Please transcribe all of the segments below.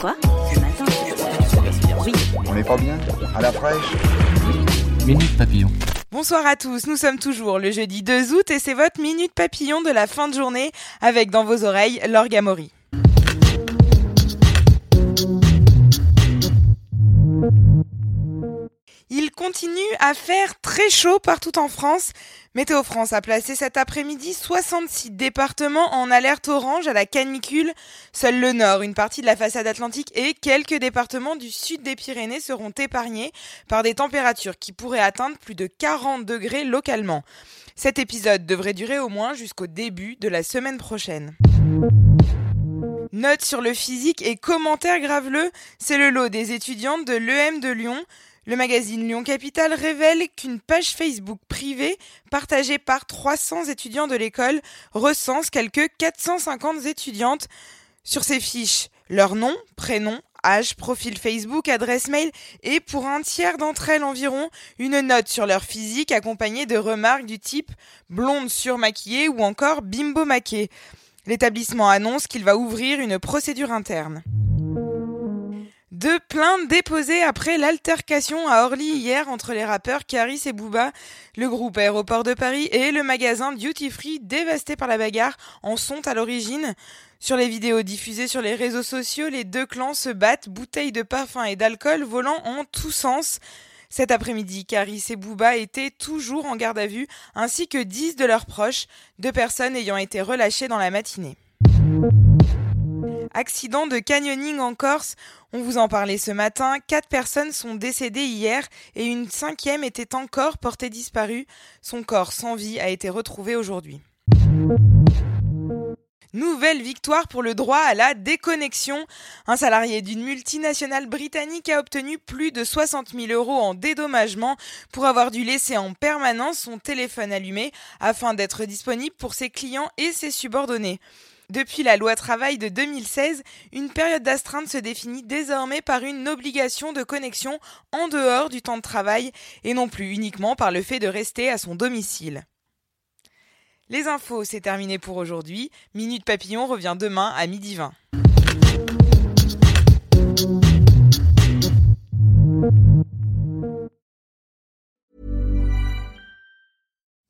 Quoi Ce matin Oui. On n'est pas bien À la fraîche Minute Papillon. Bonsoir à tous, nous sommes toujours le jeudi 2 août et c'est votre Minute Papillon de la fin de journée avec dans vos oreilles l'orgamori. Il continue à faire très chaud partout en France. Météo France a placé cet après-midi 66 départements en alerte orange à la canicule. Seul le nord, une partie de la façade atlantique et quelques départements du sud des Pyrénées seront épargnés par des températures qui pourraient atteindre plus de 40 degrés localement. Cet épisode devrait durer au moins jusqu'au début de la semaine prochaine. Notes sur le physique et commentaires graveleux, c'est le lot des étudiantes de l'EM de Lyon. Le magazine Lyon Capital révèle qu'une page Facebook privée partagée par 300 étudiants de l'école recense quelques 450 étudiantes. Sur ces fiches, leur nom, prénom, âge, profil Facebook, adresse mail et pour un tiers d'entre elles environ, une note sur leur physique accompagnée de remarques du type blonde surmaquillée ou encore bimbo maquée. L'établissement annonce qu'il va ouvrir une procédure interne. Deux plaintes déposées après l'altercation à Orly hier entre les rappeurs Caris et Booba. Le groupe Aéroport de Paris et le magasin Duty Free dévasté par la bagarre en sont à l'origine. Sur les vidéos diffusées sur les réseaux sociaux, les deux clans se battent, bouteilles de parfum et d'alcool volant en tous sens. Cet après-midi, Caris et Booba étaient toujours en garde à vue, ainsi que dix de leurs proches, deux personnes ayant été relâchées dans la matinée. Accident de canyoning en Corse. On vous en parlait ce matin. Quatre personnes sont décédées hier et une cinquième était encore portée disparue. Son corps sans vie a été retrouvé aujourd'hui. Nouvelle victoire pour le droit à la déconnexion. Un salarié d'une multinationale britannique a obtenu plus de 60 000 euros en dédommagement pour avoir dû laisser en permanence son téléphone allumé afin d'être disponible pour ses clients et ses subordonnés. Depuis la loi travail de 2016, une période d'astreinte se définit désormais par une obligation de connexion en dehors du temps de travail et non plus uniquement par le fait de rester à son domicile. Les infos, c'est terminé pour aujourd'hui. Minute Papillon revient demain à midi 20.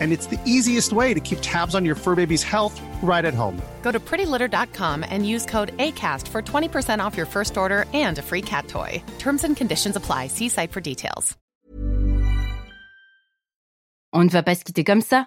and it's the easiest way to keep tabs on your fur baby's health right at home. Go to prettylitter.com and use code ACAST for 20% off your first order and a free cat toy. Terms and conditions apply. See site for details. On ne va pas se quitter comme ça.